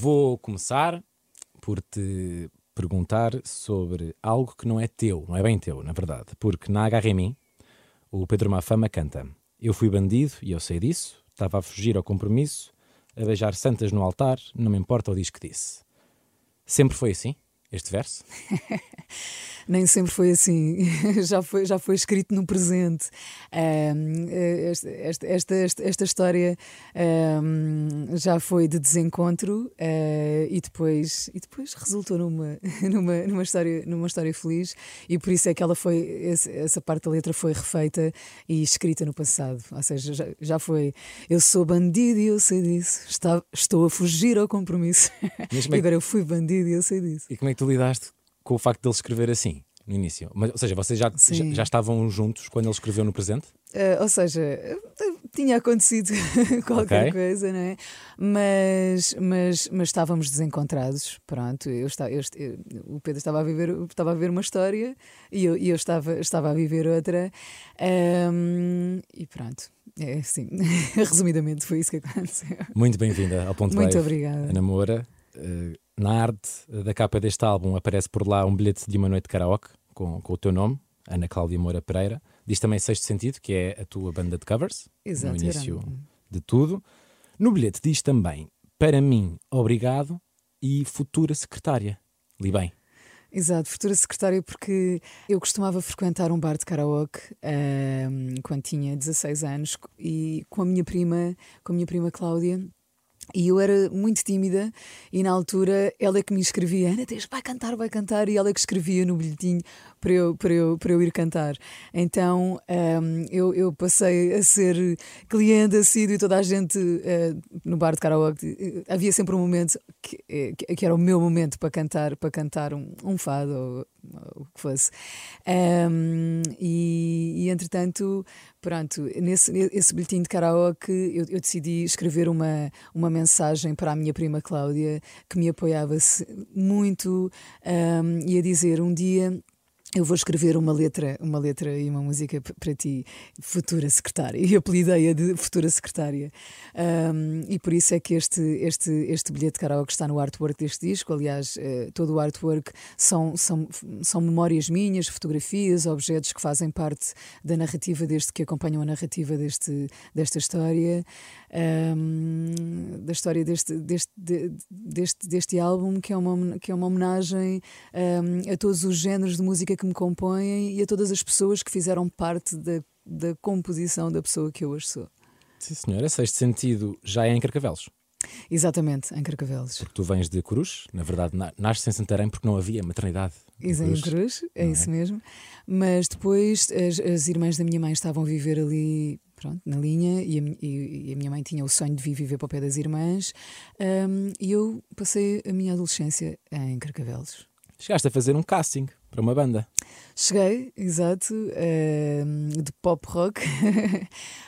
Vou começar por te perguntar sobre algo que não é teu, não é bem teu, na verdade. Porque na mim, o Pedro Mafama canta: Eu fui bandido e eu sei disso, estava a fugir ao compromisso, a beijar santas no altar, não me importa o diz que disse. Sempre foi assim, este verso? nem sempre foi assim, já, foi, já foi escrito no presente. Um, esta, esta, esta, esta, história um, já foi de desencontro uh, e, depois, e depois resultou numa, numa, numa, história, numa história feliz, e por isso é que ela foi, essa parte da letra foi refeita e escrita no passado. Ou seja, já, já foi. Eu sou bandido e eu sei disso, Está, estou a fugir ao compromisso. Mas e é agora eu fui bandido e eu sei disso. E como é que tu lidaste com o facto de ele escrever assim, no início. Mas, ou seja, vocês já, já, já, estavam juntos quando ele escreveu no presente? Uh, ou seja, tinha acontecido qualquer okay. coisa, não é? Mas, mas, mas estávamos desencontrados. Pronto, eu estava, eu, eu, o Pedro estava a viver, estava a viver uma história e eu, e eu estava, estava a viver outra. Um, e pronto. É assim, resumidamente foi isso que aconteceu. Muito bem-vinda ao Ponto Muito obrigada. Ana Moura. Uh, na arte da capa deste álbum aparece por lá um bilhete de uma noite de karaoke com, com o teu nome, Ana Cláudia Moura Pereira. Diz também Sexto Sentido, que é a tua banda de covers, Exato, no início de tudo. No bilhete diz também, para mim, obrigado e futura secretária. Li bem. Exato, futura secretária, porque eu costumava frequentar um bar de karaoke um, quando tinha 16 anos e com a minha prima, com a minha prima Cláudia, e eu era muito tímida e na altura ela é que me escrevia, Ana, vai cantar, vai cantar, e ela é que escrevia no bilhetinho para eu, para eu, para eu ir cantar. Então um, eu, eu passei a ser cliente assíduo e toda a gente uh, no bar de karaoke, uh, havia sempre um momento que, eh, que, era o meu momento para cantar, para cantar um, um fado ou, ou o que fosse. Um, e, e entretanto, pronto, nesse esse bilhetinho de karaoke eu, eu decidi escrever uma, uma mensagem para a minha prima Cláudia que me apoiava muito um, e a dizer um dia eu vou escrever uma letra, uma letra e uma música para ti, futura secretária, e apelidei-a de futura secretária. Um, e por isso é que este, este, este bilhete de karaoke está no artwork deste disco. Aliás, uh, todo o artwork são, são, são memórias minhas, fotografias, objetos que fazem parte da narrativa deste, que acompanham a narrativa deste, desta história, um, da história deste, deste, deste, deste álbum, que é uma, que é uma homenagem um, a todos os géneros de música que me compõem e a todas as pessoas que fizeram parte da, da composição da pessoa que eu hoje sou. Sim, senhora. Sexto sentido já é em Carcavelos. Exatamente, em Carcavelos. Porque tu vens de Cruz, na verdade, nasces em Santarém porque não havia maternidade. Isso em Cruz, é, é isso mesmo. Mas depois as, as, irmãs da minha mãe estavam a viver ali, pronto, na linha, e a, e, e a minha mãe tinha o sonho de vir viver para o pé das irmãs, um, e eu passei a minha adolescência em Carcavelos. Chegaste a fazer um casting para uma banda. Cheguei, exato, uh, de pop rock.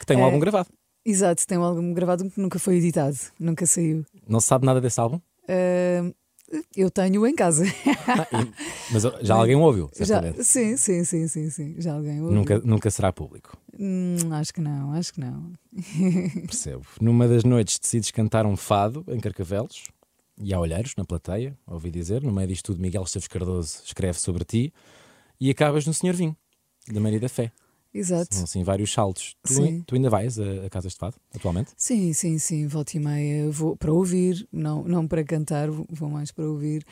Que tem um uh, álbum gravado. Exato, tem um álbum gravado que nunca foi editado, nunca saiu. Não se sabe nada desse álbum? Uh, eu tenho em casa. Ah, mas já alguém ouviu, certamente. Já, sim, sim, sim, sim, sim, já alguém ouviu. Nunca, nunca será público. Hum, acho que não, acho que não. Percebo. Numa das noites decides cantar um fado em Carcavelos e há olheiros na plateia, ouvi dizer, no meio disto tudo Miguel Esteves Cardoso escreve sobre ti e acabas no Senhor Vinho, da Maria da Fé. Exato. São assim vários saltos. Tu, tu, ainda vais a, a Casas de Fado, atualmente? Sim, sim, sim. Volta e meia vou para ouvir, não, não para cantar, vou mais para ouvir.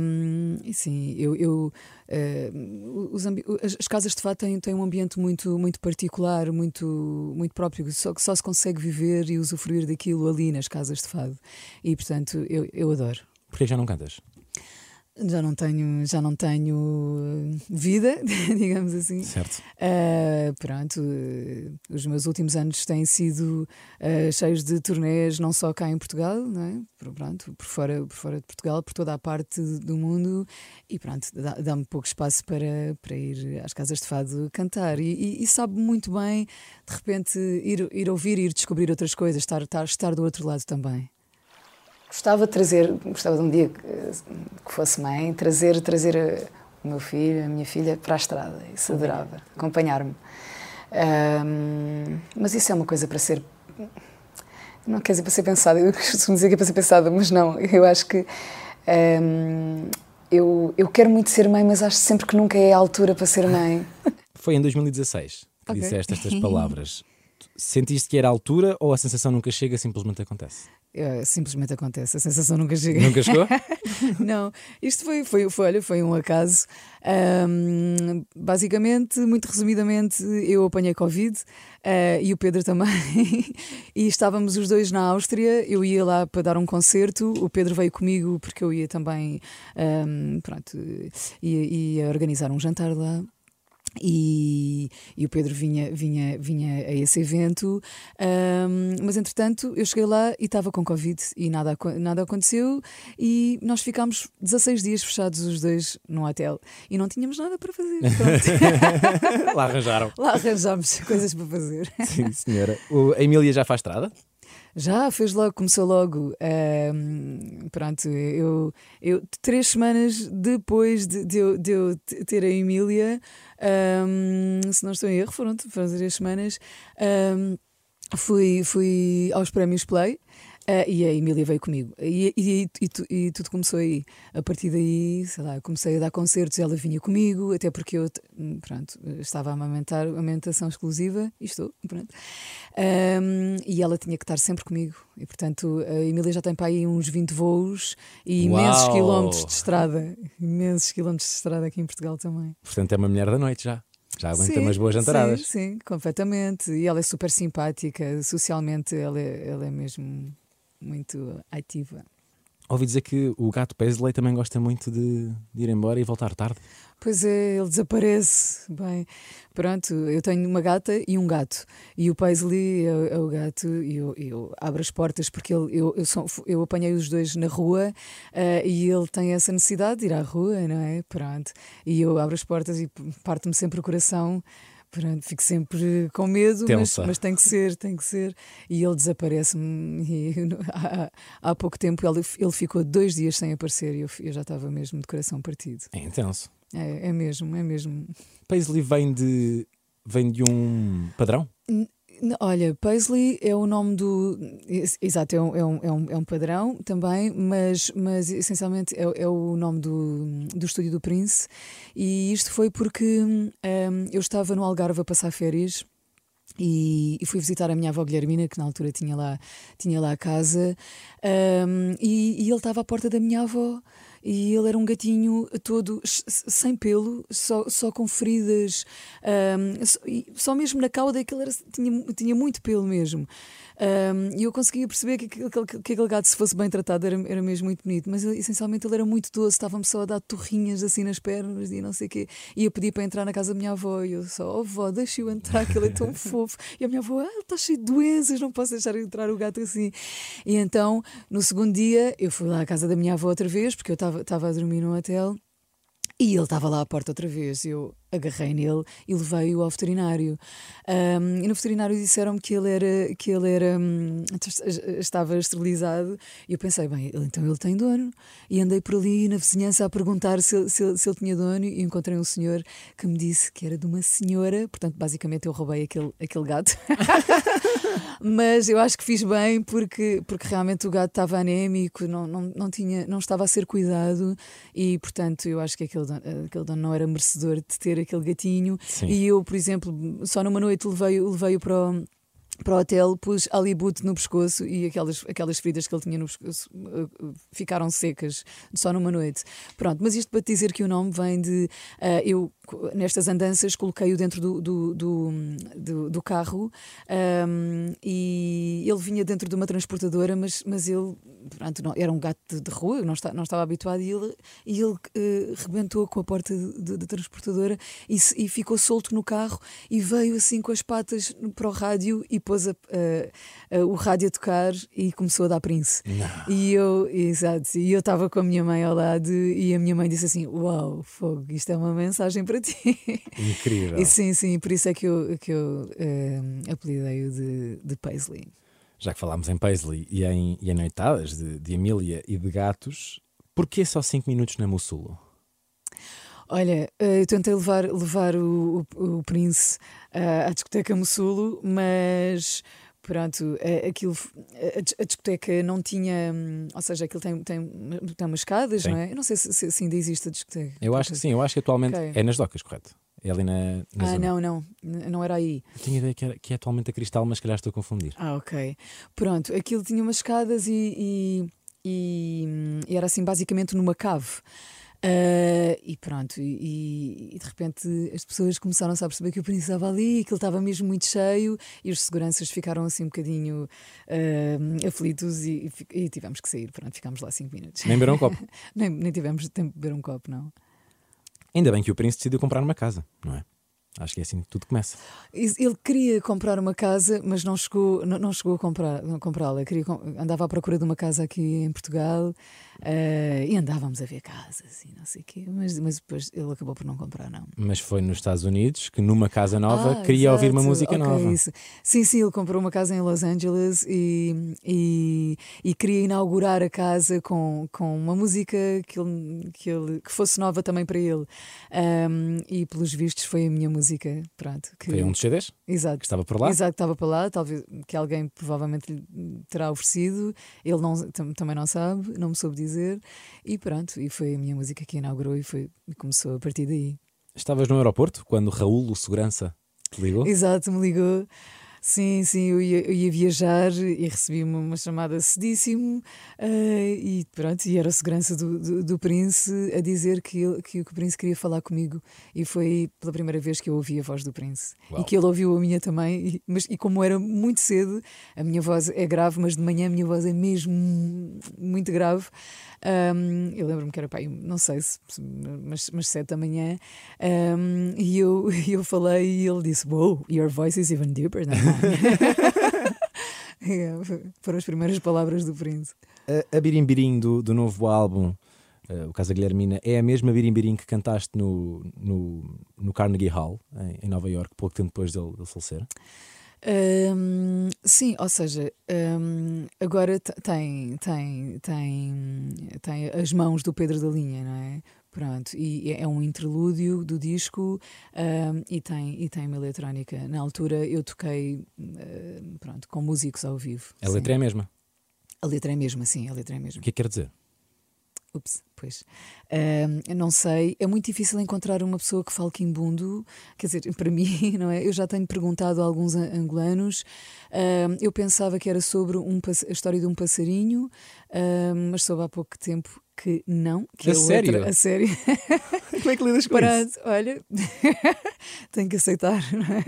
Um, e sim, eu. eu uh, os as, as Casas de Fado têm, têm um ambiente muito, muito particular, muito, muito próprio, só que só se consegue viver e usufruir daquilo ali nas Casas de Fado. E portanto, eu, eu adoro. Porquê já não cantas? Já não tenho, já não tenho vida, digamos assim. Certo. Uh, pronto, uh, os meus últimos anos têm sido uh, cheios de turnês, não só cá em Portugal, não é? por, pronto, por, fora, por fora de Portugal, por toda a parte do mundo, e pronto, dá-me pouco espaço para, para ir às casas de fado cantar. E, e, e, sabe muito bem, de repente, ir, ir ouvir, ir descobrir outras coisas, estar, estar, estar do outro lado também. Gostava de trazer, gostava de um dia que fosse mãe, trazer, trazer o meu filho, a minha filha para a estrada. Isso adorava, acompanhar-me. Um, mas isso é uma coisa para ser. Não quer dizer para ser pensada, eu costumo dizer que é para ser pensada, mas não, eu acho que. Um, eu, eu quero muito ser mãe, mas acho sempre que nunca é a altura para ser mãe. Foi em 2016 que okay. disseste estas palavras. Sentiste que era a altura ou a sensação nunca chega, simplesmente acontece? É, simplesmente acontece, a sensação nunca chega. Nunca chegou? não, isto foi, foi, foi, olha, foi um acaso. Um, basicamente, muito resumidamente, eu apanhei Covid uh, e o Pedro também. e estávamos os dois na Áustria. Eu ia lá para dar um concerto, o Pedro veio comigo porque eu ia também, um, pronto, ia, ia organizar um jantar lá. E, e, o Pedro vinha, vinha, vinha a esse evento, um, mas entretanto eu cheguei lá e estava com Covid e nada, nada aconteceu. E nós ficámos 16 dias fechados os dois num hotel e não tínhamos nada para fazer. lá arranjaram. Lá arranjámos coisas para fazer. Sim, senhora. O, a Emília já faz estrada? Já, fez logo, começou logo. Um, pronto, eu, eu três semanas depois de, de, eu, de eu ter a Emília, um, se não estou em erro, foram, foram três semanas, um, fui, fui aos prémios Play. Uh, e a Emília veio comigo. E, e, e, e, tudo começou aí. A partir daí, sei lá, comecei a dar concertos, ela vinha comigo, até porque eu, pronto, estava a amamentar, amamentação exclusiva, e estou, pronto. Um, e ela tinha que estar sempre comigo. E, portanto, a Emília já tem para aí uns 20 voos e imensos Uau. quilómetros de estrada. Imensos quilómetros de estrada aqui em Portugal também. Portanto, é uma mulher da noite já. Já aguenta sim, umas boas jantaradas. Sim, sim, completamente. E ela é super simpática, socialmente ela é, ela é mesmo muito ativa. Ouvi dizer que o gato Paisley também gosta muito de, de, ir embora e voltar tarde. Pois é, ele desaparece. Bem, pronto, eu tenho uma gata e um gato. E o Paisley é, é o gato e eu, eu, abro as portas porque ele, eu, eu, sou, eu apanhei os dois na rua uh, e ele tem essa necessidade de ir à rua, não é? Pronto. E eu abro as portas e parte-me sempre o coração Pronto, fico sempre com medo, mas, mas, tem que ser, tem que ser. E ele desaparece-me. Há, há, pouco tempo ele, ele ficou dois dias sem aparecer e eu, eu já estava mesmo de coração partido. É intenso. É, é mesmo, é mesmo. Paisley vem de, vem de um padrão? Olha, Paisley é o nome do. Exato, é um, é um, é um, é um padrão também, mas, mas essencialmente é, é, o nome do, do estúdio do Prince. E isto foi porque um, eu estava no Algarve a passar férias. E, e, fui visitar a minha avó Guilhermina, que na altura tinha lá, tinha lá a casa, um, e, e ele estava à porta da minha avó e ele era um gatinho todo sem pelo, só, só com feridas, um, só mesmo na cauda que ele era, tinha, tinha muito pelo mesmo. Um, e eu conseguia perceber que, que, que, que, aquele gato, se fosse bem tratado, era, era mesmo muito bonito. Mas essencialmente ele era muito doce, estava-me só a dar torrinhas assim nas pernas e não sei o quê. E eu pedi para entrar na casa da minha avó e eu só, oh avó, deixa-o entrar, que ele é tão fofo. E a minha avó, ah, ele está cheio de doenças, não posso deixar entrar o gato assim. E então, no segundo dia, eu fui lá à casa da minha avó outra vez, porque eu estava a dormir no hotel. E ele estava lá à porta outra vez. Eu agarrei nele e levei-o ao veterinário. Um, e no veterinário disseram-me que ele era que ele era um, estava esterilizado. E eu pensei, bem, então ele tem dono. E andei por ali na vizinhança a perguntar se se se ele tinha dono e encontrei um senhor que me disse que era de uma senhora. Portanto, basicamente eu roubei aquele, aquele gato. Mas eu acho que fiz bem porque, porque realmente o gato estava anémico, não, não, não, tinha, não estava a ser cuidado e, portanto, eu acho que aquele dono, aquele dono não era merecedor de ter aquele gatinho. Sim. E eu, por exemplo, só numa noite levei-o levei para o para o hotel, pus alibute no pescoço e aquelas, aquelas feridas que ele tinha no pescoço uh, ficaram secas só numa noite. Pronto, mas isto para te dizer que o nome vem de. Uh, eu, nestas andanças, coloquei-o dentro do, do, do, do, do carro um, e ele vinha dentro de uma transportadora, mas, mas ele pronto, não, era um gato de, de rua, não, está, não estava habituado, e ele, e ele uh, rebentou com a porta da transportadora e, e, ficou solto no carro e veio assim com as patas para o rádio e pôs a, uh, uh, o rádio a tocar e começou a dar Prince. Não. E eu, exato, e eu estava com a minha mãe ao lado e a minha mãe disse assim: Uau, fogo, isto é uma mensagem para ti. Incrível. E sim, sim, por isso é que eu, que eu apelidei-o de, de Paisley já que falámos em Paisley e em, e em noitadas de, de Emília e de gatos, porquê só 5 minutos na Mussulo? Olha, eh, eu tentei levar, levar o, o, o Prince uh, à discoteca Mussulo, mas pronto, eh, aquilo, a, discoteca não tinha, hum, ou seja, aquilo tem, tem, tem umas escadas, sim. não é? Eu não sei se, se, se, ainda existe a discoteca. Eu acho que sim, eu acho que atualmente okay. é nas docas, correto? É ali na, na ah, zona. não, não, não era aí. Eu tinha ideia que, era, que é atualmente a Cristal, mas calhar estou a confundir. Ah, ok. Pronto, aquilo tinha umas escadas e, e, e, e era assim basicamente numa cave. Uh, e pronto, e, e, de repente as pessoas começaram a perceber que o príncipe estava ali, que ele estava mesmo muito cheio, e os seguranças ficaram assim um bocadinho uh, aflitos e, e, tivemos que sair. Pronto, ficámos lá cinco minutos. Nem beber um copo? nem, nem tivemos tempo de beber um copo, não. Ainda bem que o príncipe decidiu comprar uma casa, não é? Acho que é assim que tudo começa. Ele queria comprar uma casa, mas não chegou, não, não chegou a comprá-la. Comprar andava à procura de uma casa aqui em Portugal Uh, e andávamos a ver casas e não sei o quê, mas, mas depois ele acabou por não comprar, não. Mas foi nos Estados Unidos que numa casa nova ah, queria exato. ouvir uma música okay, nova. Isso. Sim, sim, ele comprou uma casa em Los Angeles e, e, e, queria inaugurar a casa com, com uma música que, ele, que, ele, que fosse nova também para ele. Um, e pelos vistos foi a minha música. Pronto, que, foi um dos CDs? Exato. Que estava por lá? Exato, que estava por lá, talvez que alguém provavelmente lhe terá oferecido. Ele não, também não sabe, não me soube dizer dizer. E pronto, e foi a minha música que inaugurou e, foi, começou a partir daí. Estavas no aeroporto quando Raul, o segurança, te ligou? Exato, me ligou. Sim, sim, eu ia, eu ia viajar e recebi uma, uma chamada cedíssimo uh, e pronto, e era a segurança do, do, do Prince a dizer que, ele, que, que, o Prince queria falar comigo e foi pela primeira vez que eu ouvi a voz do Prince Uau. e que ele ouviu a minha também, e, mas, e como era muito cedo, a minha voz é grave, mas de manhã a minha voz é mesmo muito grave. Um, eu lembro-me que era pai, não sei se, mas, mas sete da manhã, um, e eu, eu falei e ele disse: Wow, your voice is even deeper than yeah, foram as primeiras palavras do Prince. A, a birim-birim do, do novo álbum. Uh, o Casa Guilhermina, é a mesma birim-birim que cantaste no, no, no Carnegie Hall, em, em Nova York, pouco tempo depois dele, dele falecer? Um, sim, ou seja, um, agora tem, tem, tem, tem as mãos do Pedro da Linha, não é? Pronto, e é, um interlúdio do disco um, e, tem, e tem uma eletrónica. Na altura eu toquei uh, pronto, com músicos ao vivo. A letra é a mesma? A letra é a mesma, sim, a letra é a mesma. O que é que quer dizer? Ups, pois. Não sei, é muito difícil encontrar uma pessoa que fale quimbundo. Quer dizer, para mim, não é? Eu já tenho perguntado a alguns angolanos. Eu pensava que era sobre um, a história de um passarinho, mas soube há pouco tempo que não. Que a, sério? Outra, a sério? Como é que lidas com Parado, isso? Olha, tenho que aceitar, não é?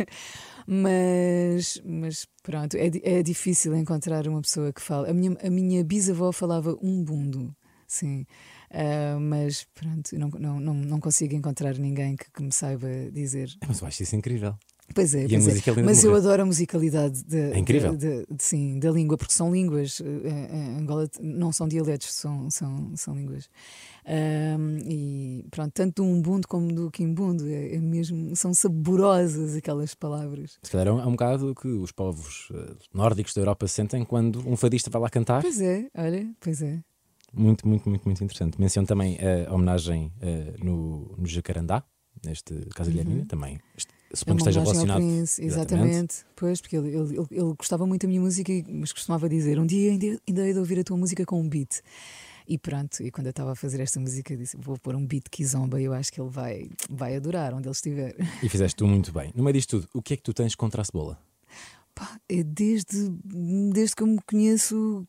Mas, mas pronto, é, é difícil encontrar uma pessoa que fale. A minha, a minha bisavó falava um bundo sim. Uh, mas pronto, não, não, não, não consigo encontrar ninguém que, que me saiba dizer. Mas eu acho isso incrível. Pois é, pois a é. mas eu adoro a musicalidade de, é incrível. De, de, sim, da língua, porque são línguas. Uh, Angola não são dialetos, são, são, são línguas. Um, e pronto, tanto do Umbundo como do Quimbundo, é, é, mesmo, são saborosas aquelas palavras. Se calhar é um, é um bocado que os povos uh, nórdicos da Europa sentem quando um fadista vai lá cantar. Pois é, olha, pois é. Muito, muito, muito, muito interessante. Menciono também a homenagem uh, no, no Jacarandá, neste caso uhum. também. Suponho que esteja relacionado. Prince, exatamente. exatamente. Pois, porque ele, ele, ele, gostava muito da minha música, mas costumava dizer: um dia ainda, ainda hei de ouvir a tua música com um beat. E pronto, e quando eu estava a fazer esta música, disse: vou pôr um beat Kizomba e eu acho que ele vai, vai adorar onde ele estiver. E fizeste tu muito bem. No meio disto tudo, o que é que tu tens contra a cebola? Pá, é desde, desde que eu me conheço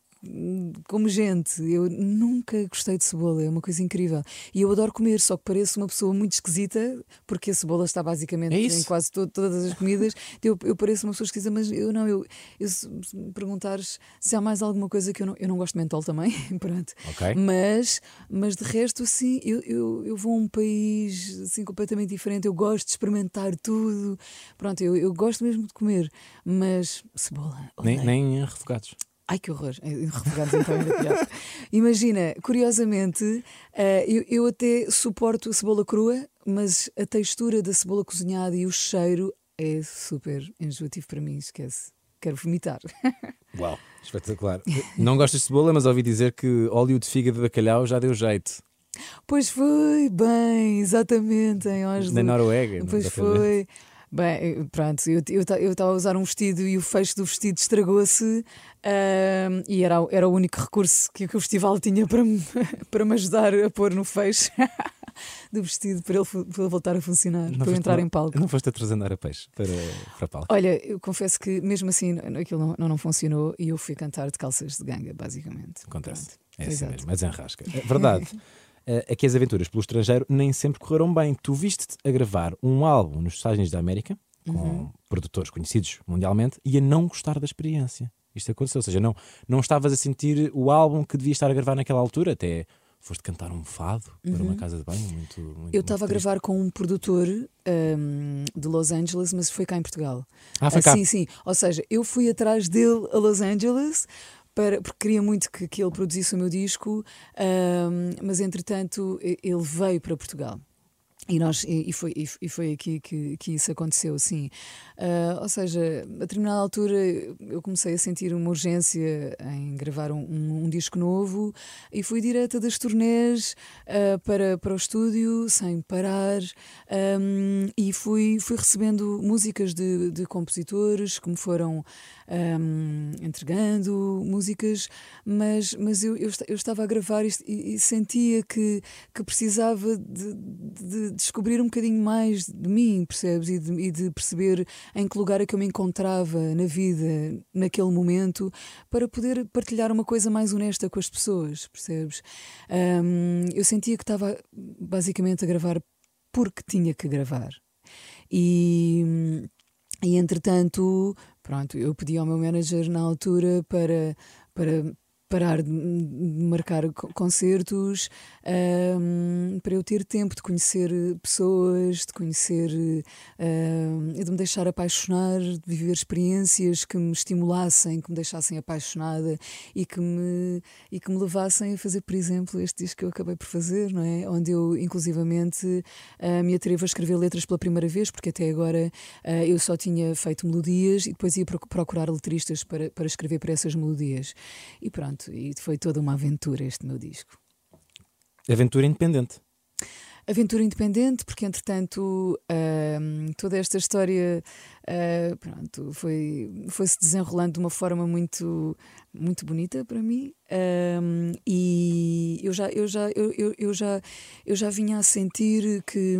como gente, eu nunca gostei de cebola, é uma coisa incrível. E eu adoro comer, só que pareço uma pessoa muito esquisita, porque a cebola está basicamente É em quase to- todas as comidas. Eu, eu pareço uma pessoa esquisita, mas eu não, eu, eu se me perguntares se há mais alguma coisa que eu não, eu não gosto de mentol também, pronto. Ok. Mas, mas de resto, sim, eu, eu, eu vou a um país assim, completamente diferente. Eu gosto de experimentar tudo. Pronto, eu, eu gosto mesmo de comer, mas cebola. Nem, odeio. nem refogados. Ai que horror! Eh, Refogados então ainda pior. Imagina, curiosamente, eh, eu, eu até suporto a cebola crua, mas a textura da cebola cozinhada e o cheiro é super enjoativo para mim, esquece. Quero vomitar. Uau, espetacular. Não gostas de cebola, mas ouvi dizer que óleo de fígado de bacalhau já deu jeito. Pois foi, bem, exatamente, em Oslo. Na Noruega. Pois foi. Bem, pronto, eu estava a usar um vestido e o fecho do vestido estragou-se e era, era o único recurso que, que o festival tinha para me, para me ajudar a pôr no fecho do vestido para ele, para ele voltar a funcionar, para eu entrar lá- em palco. Não foste a trasandar a peixe para, para palco. Olha, eu confesso que mesmo assim aquilo não, não, não funcionou e eu fui cantar de calças de ganga, basicamente. Acontece. Pronto, É assim exato. mesmo, mas enrasca. É verdade. eh, é que as aventuras pelo estrangeiro nem sempre correram bem. Tu viste-te a gravar um álbum nos Estados Unidos da América, com Uhum. produtores conhecidos mundialmente, e a não gostar da experiência. Isto aconteceu, ou seja, não, não estavas a sentir o álbum que devias estar a gravar naquela altura, até foste cantar um fado para uma casa de banho muito. muito Uhum. Eu estava a gravar com um produtor ahm, de Los Angeles, mas foi cá em Portugal. Ah, foi Ah, cá. Sim, sim. Ou seja, eu fui atrás dele a Los Angeles para, porque queria muito que, que ele produzisse o meu disco, ahm, mas entretanto ele veio para Portugal. E, nós, e, foi, e, foi aqui que, que isso aconteceu, sim. Ah, ou seja, a determinada altura eu comecei a sentir uma urgência em gravar um, um- um disco novo e fui direta das turnés ah, para, para o estúdio, sem parar, ahm, e fui, fui recebendo músicas de, de compositores que me foram ahm, entregando músicas, mas, mas eu, eu, eu estava a gravar isto e, e sentia que, que precisava de, de descobrir um bocadinho mais de mim, percebes? E de, e de perceber em que lugar é que eu me encontrava na vida, naquele momento, para poder partilhar uma coisa mais honesta com as pessoas, percebes? Ahm, eu sentia que estava basicamente a gravar porque tinha que gravar. E, e entretanto, pronto, eu pedi ao meu manager na altura para, para parar de marcar co- concertos, ahm, para eu ter tempo de conhecer pessoas, de conhecer e de me deixar apaixonar, de viver experiências que me estimulassem, que me deixassem apaixonada e que me, e que me levassem a fazer, por exemplo, este disco que eu acabei por fazer, não é? Onde eu, inclusivamente, ah, me atrevo a escrever letras pela primeira vez, porque até agora ah, eu só tinha feito melodias e depois ia proc- procurar letristas para, para escrever para essas melodias. E pronto, e foi toda uma aventura este meu disco. Aventura independente. Aventura independente, porque entretanto ahm, toda esta história ah, pronto, foi, foi se desenrolando de uma forma muito, muito bonita para mim. Ahm, e eu já, eu, já, eu, eu, eu já, eu já vinha a sentir que,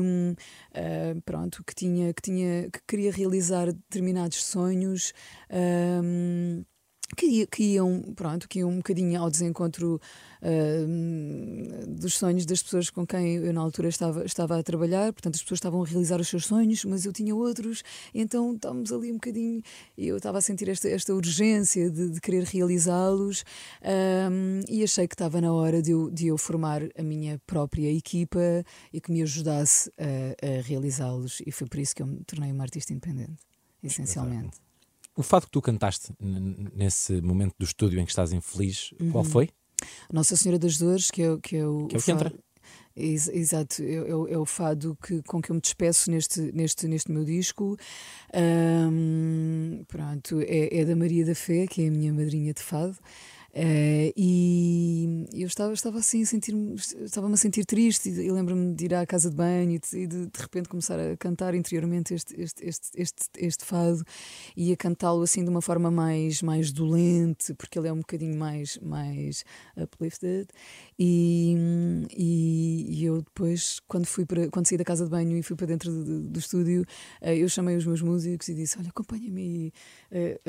ah, pronto, que, tinha, que, tinha, que queria realizar determinados sonhos. Que, que iam, pronto, que iam um bocadinho ao desencontro ah, dos sonhos das pessoas com quem eu na altura estava, estava a trabalhar, portanto as pessoas estavam a realizar os seus sonhos, mas eu tinha outros, então estávamos ali um bocadinho, e eu estava a sentir esta, esta urgência de, de querer realizá-los, ahm, e achei que estava na hora de eu, de eu formar a minha própria equipa e que me ajudasse a, a realizá-los, e foi por isso que eu me tornei uma artista independente, essencialmente. O fato que tu cantaste nesse momento do estúdio em que estás infeliz, qual foi? Nossa Senhora das Dores, que é, o- que é o. Que é o que fado- entra. Ex- exato, é, é o- é o fado que, com que eu me despeço neste, neste, neste meu disco. Ahm, pronto, é, é da Maria da Fé, que é a minha madrinha de fado. Eh, e eu estava, estava assim a sentir-me, estava-me a sentir triste e, e lembro-me de ir à casa de banho e de, e de, de repente começar a cantar interiormente este, este, este, este, este fado e a cantá-lo assim de uma forma mais, mais dolente, porque ele é um bocadinho mais, mais uplifted. E, e, e eu depois, quando, fui para, quando saí da casa de banho e fui para dentro do, do estúdio, eh, eu chamei os meus músicos e disse: Olha, acompanha-me eh,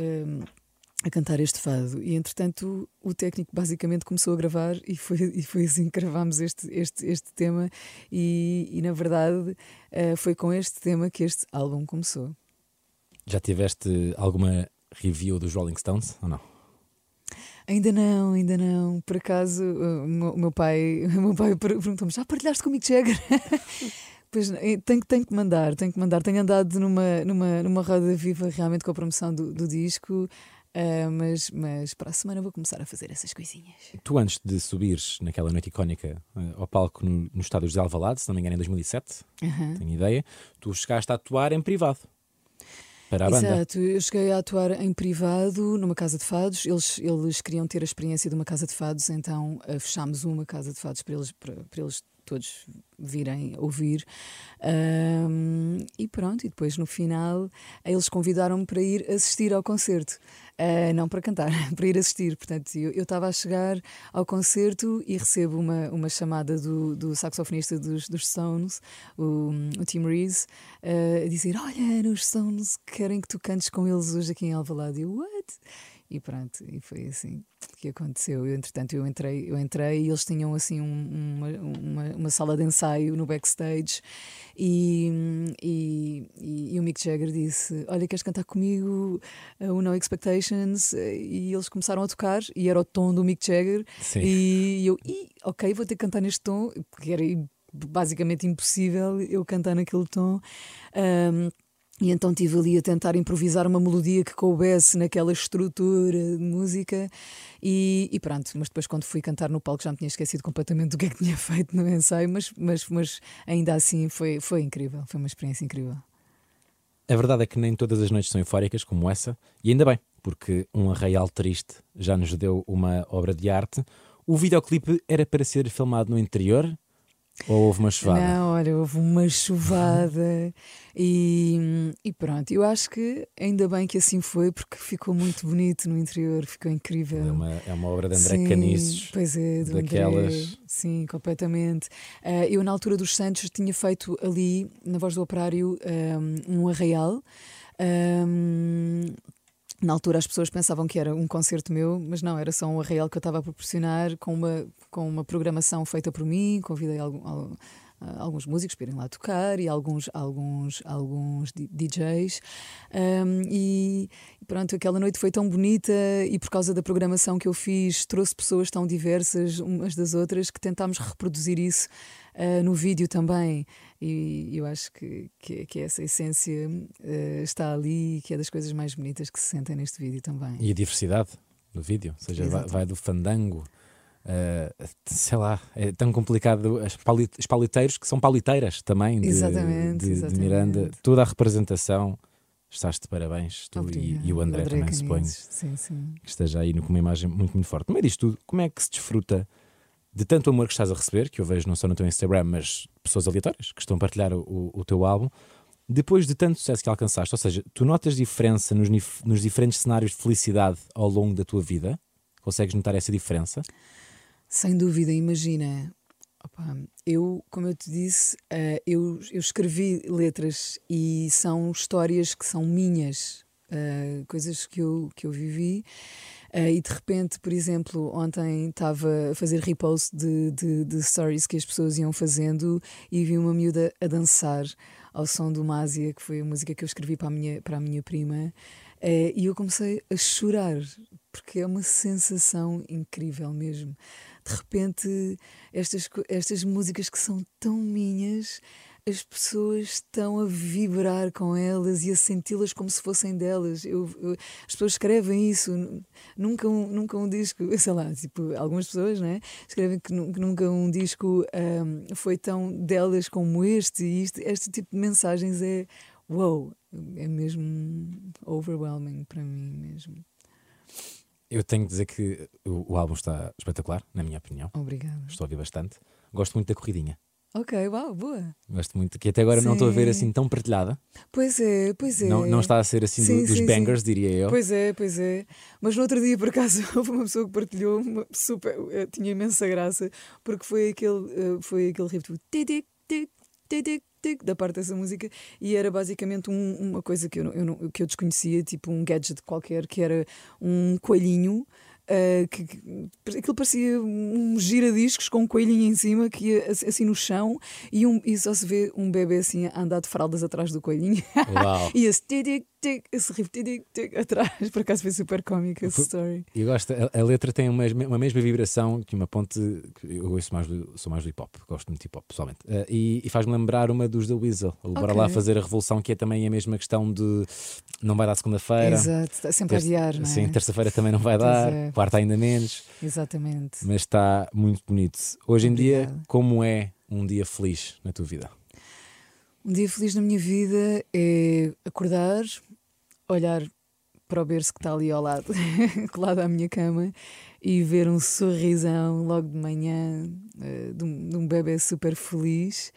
a cantar este fado. E entretanto o técnico basicamente começou a gravar e foi, e foi assim que gravámos este, este, este tema. E, e na verdade uh, foi com este tema que este álbum começou. Já tiveste alguma review dos Rolling Stones ou não? Ainda não, ainda não. Por acaso, o meu pai, o meu pai perguntou-me: já partilhaste com o Mick Jagger? Pois eh, tenho, tenho que mandar, tenho que mandar. Tenho andado numa, numa, numa roda viva realmente com a promoção do, do disco. Uh, mas, mas para a semana vou começar a fazer essas coisinhas. Tu, antes de subires naquela noite icónica uh, ao palco no, no estádio de Alvalade, se não me engano, em 2007, uhum. tenho ideia, tu chegaste a atuar em privado. Para a Exato, banda. Exato, eu cheguei a atuar em privado numa casa de fados. Eles, eles queriam ter a experiência de uma casa de fados, então uh, fechámos uma casa de fados para eles, para, para eles todos virem ouvir. Um, e pronto, e depois no final eles convidaram-me para ir assistir ao concerto. Uh, não para cantar, para ir assistir. Portanto, eu estava a chegar ao concerto e recebo uma, uma chamada do, do saxofonista dos, dos Stones, o, o Tim Reese, uh, a dizer: Olha, os Stones querem que tu cantes com eles hoje aqui em Alvalade. E eu, what? E pronto, e foi assim que aconteceu. Eu, entretanto, eu entrei, eu entrei e eles tinham assim um, uma, uma, uma, sala de ensaio no backstage e, e, e, e, o Mick Jagger disse: Olha, queres cantar comigo o No Expectations? E eles começaram a tocar e era o tom do Mick Jagger. Sim. E eu, e, ok, vou ter que cantar neste tom, porque era basicamente impossível eu cantar naquele tom. Um, e então estive ali a tentar improvisar uma melodia que coubesse naquela estrutura de música e, e, pronto. Mas depois, quando fui cantar no palco, já me tinha esquecido completamente do que é que tinha feito no ensaio, mas, mas, mas ainda assim foi, foi incrível, foi uma experiência incrível. A verdade é que nem todas as noites são eufóricas como essa, e ainda bem, porque um arraial triste já nos deu uma obra de arte. O videoclipe era para ser filmado no interior ou houve uma chuvada? Não, olha, houve uma chuvada e, e pronto. Eu acho que ainda bem que assim foi, porque ficou muito bonito no interior, ficou incrível. É uma, é uma obra de André sim, Caniços. Pois é, do daquelas... André, sim, completamente. Uh, eu, na altura dos Santos, tinha feito ali, na Voz do Operário, um, um arraial. Um, na altura as pessoas pensavam que era um concerto meu, mas não, era só um arraial que eu estava a proporcionar com uma, com uma programação feita por mim, convidei algum, alguns músicos para irem lá tocar e alguns, alguns, alguns DJs. Um, e pronto, aquela noite foi tão bonita e por causa da programação que eu fiz, trouxe pessoas tão diversas umas das outras que tentámos reproduzir isso uh, no vídeo também. E eu acho que, que, que essa essência uh, está ali e que é das coisas mais bonitas que se sentem neste vídeo também. E a diversidade do vídeo, ou seja, vai, vai, do fandango. Uh, sei lá, é tão complicado. As, os pauliteiros que são pauliteiras também de, exatamente, de, exatamente. de Miranda, toda a representação. Estás de parabéns, tu e, e, o André, André também, suponho. Sim, sim. Que esteja aí com uma imagem muito, muito forte. No meio disto tudo, como é que se desfruta de tanto amor que estás a receber, que eu vejo não só no teu Instagram, mas pessoas aleatórias que estão a partilhar o, o teu álbum, depois de tanto sucesso que alcançaste, ou seja, tu notas diferença nos, nos diferentes cenários de felicidade ao longo da tua vida? Consegues notar essa diferença? Sem dúvida, imagina. Opa, eu, como eu te disse, uh, eu, eu escrevi letras e são histórias que são minhas, uh, coisas que eu, que eu vivi. Uh, e de repente, por exemplo, ontem estava a fazer repost de, de, de, stories que as pessoas iam fazendo e vi uma miúda a dançar ao som do Másia, que foi a música que eu escrevi para a minha, para a minha prima, uh, e eu comecei a chorar, porque é uma sensação incrível mesmo. De repente, estas, estas músicas que são tão minhas as pessoas estão a vibrar com elas e a senti-las como se fossem delas. Eu, eu, as pessoas escrevem isso, nunca um, nunca um disco, sei lá, tipo, algumas pessoas né, escrevem que, nunca um disco um, foi tão delas como este, e este, este tipo de mensagens é wow, é mesmo overwhelming para mim mesmo. Eu tenho que dizer que o, o álbum está espetacular, na minha opinião. Obrigada. Estou a ouvir bastante. Gosto muito da corridinha. Ok, uau, boa. Gosto muito, que até agora sim. não estou a ver assim tão partilhada. Pois é, pois é. Não, não está a ser assim sim, do, dos sim, bangers, diria eu. Pois é, pois é. Mas no outro dia, por acaso, houve uma pessoa que partilhou, uma super, eh, tinha imensa graça, porque foi aquele, eh, foi aquele riff tic tic tic tic, da parte dessa música e era basicamente um, uma coisa que eu, eu que eu desconhecia, tipo um gadget qualquer, que era um coelhinho Uh, que, que, aquilo parecia um giradiscos com um coelhinho em cima que ia assim no chão e, um, e só se vê um bebê assim a andar de fraldas atrás do coelhinho e esse tic, tic, esse riff tic, tic, atrás. Por acaso foi super cómico essa story. E gosto, a, a, letra tem uma, uma mesma vibração que uma ponte. Eu ouço mais do, sou mais do hip hop, gosto muito de hip hop pessoalmente. Uh, e, e faz-me lembrar uma dos da Weasel. Okay. Bora lá fazer a revolução, que é também a mesma questão de não vai dar segunda-feira. Exato, está sempre Terça, a adiar, não é? Sim, terça-feira também não vai dar, quarta ainda menos. Exatamente. Mas está muito bonito. Hoje em dia, como é um dia feliz na tua vida? Um dia feliz na minha vida é acordar, olhar para o berço que está ali ao lado, colado à minha cama, e ver um sorrisão logo de manhã uh, de, um, de um bebê super feliz.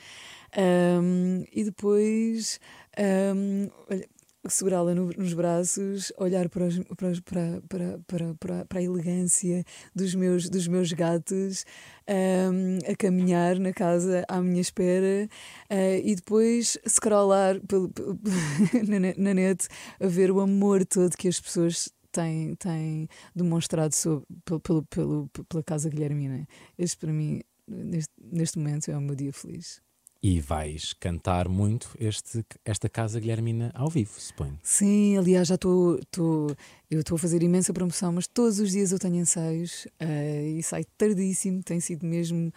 Um, e depois um, olha, segurá-la no, nos braços, olhar para, os, para, para, para, para, para, a elegância dos meus, dos meus gatos, um, a caminhar na casa à minha espera uh, e depois scrollar pelo, pelo, na, na net a ver o amor todo que as pessoas têm, têm demonstrado sobre, pelo, pelo, pela Casa Guilhermina. Este, para mim, neste, neste momento, é o meu dia feliz. E vais cantar muito este, esta Casa Guilhermina ao vivo, suponho. Sim, aliás, já estou. Eu estou a fazer imensa promoção, mas todos os dias eu tenho ensaios uh, e sai tardíssimo, tem sido mesmo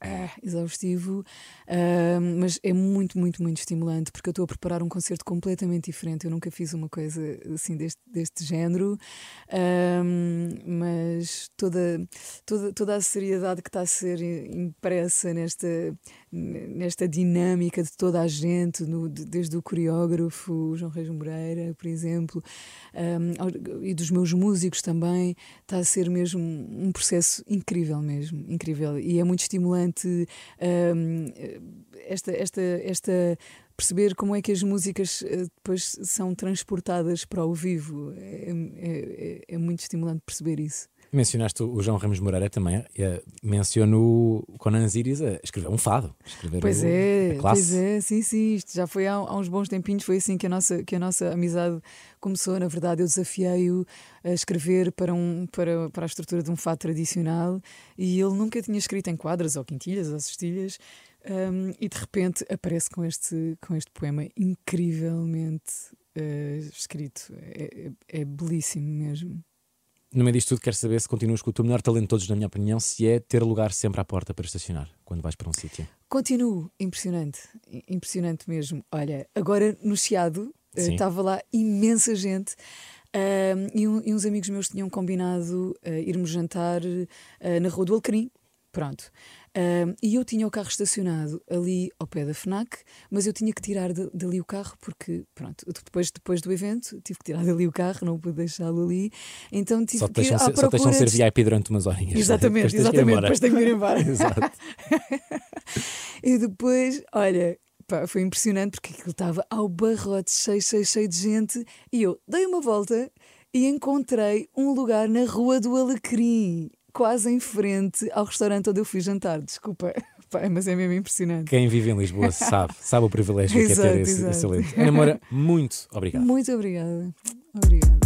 é, exaustivo, uh, mas é muito, muito, muito estimulante porque eu estou a preparar um concerto completamente diferente. Eu nunca fiz uma coisa assim deste, deste género, uh, mas toda, toda, toda a seriedade que está a ser impressa nesta, nesta dinâmica de toda a gente, no, desde o coreógrafo João Reis Moreira, por exemplo, um, e dos meus músicos também, está a ser mesmo um processo incrível mesmo, incrível. E é muito estimulante um, esta, esta, esta perceber como é que as músicas eh, depois são transportadas para o vivo. É, é, é, é muito estimulante perceber isso. Mencionaste o João Ramos Moreira também. É, menciono o Conan Ziris a escrever um fado. Escrever pois o, é, pois é, sim, sim. Isto já foi há, há, uns bons tempinhos. Foi assim que a nossa, que a nossa amizade começou. Na verdade, eu desafiei-o a escrever para, um, para, para a estrutura de um fado tradicional e ele nunca tinha escrito em quadras ou quintilhas ou cestilhas. Um, e de repente aparece com este, com este poema incrivelmente uh, escrito. É, é, é belíssimo mesmo no meio disto tudo, quero saber se continuas com o teu melhor talento de todos, na minha opinião, se é ter lugar sempre à porta para estacionar quando vais para um sítio. Continuo, impressionante, impressionante mesmo. Olha, agora no Chiado eh, estava uh, lá imensa gente. Uh, e, um, e, uns amigos meus tinham combinado uh, irmos jantar uh, na Rua do Alcarim. Pronto. Um, e eu tinha o carro estacionado ali ao pé da FNAC, mas eu tinha que tirar de, dali o carro porque, pronto, depois, depois do evento tive que tirar dali o carro, não pude deixá-lo ali. Então tive só que ir à ser, Só deixam ser VIP durante umas horinhas. Exatamente, exatamente, depois tenho que ir embora. Exato. e depois, olha, pá, foi impressionante porque aquilo estava ao barrote, cheio, cheio, cheio de gente, e eu dei uma volta e encontrei um lugar na Rua do Alecrim quase em frente ao restaurante onde eu fui jantar. Desculpa, pai, mas é mesmo impressionante. Quem vive em Lisboa sabe, sabe o privilégio exato, que é ter esse, exato. esse Ana Moura, muito obrigado. Muito obrigada. Obrigada.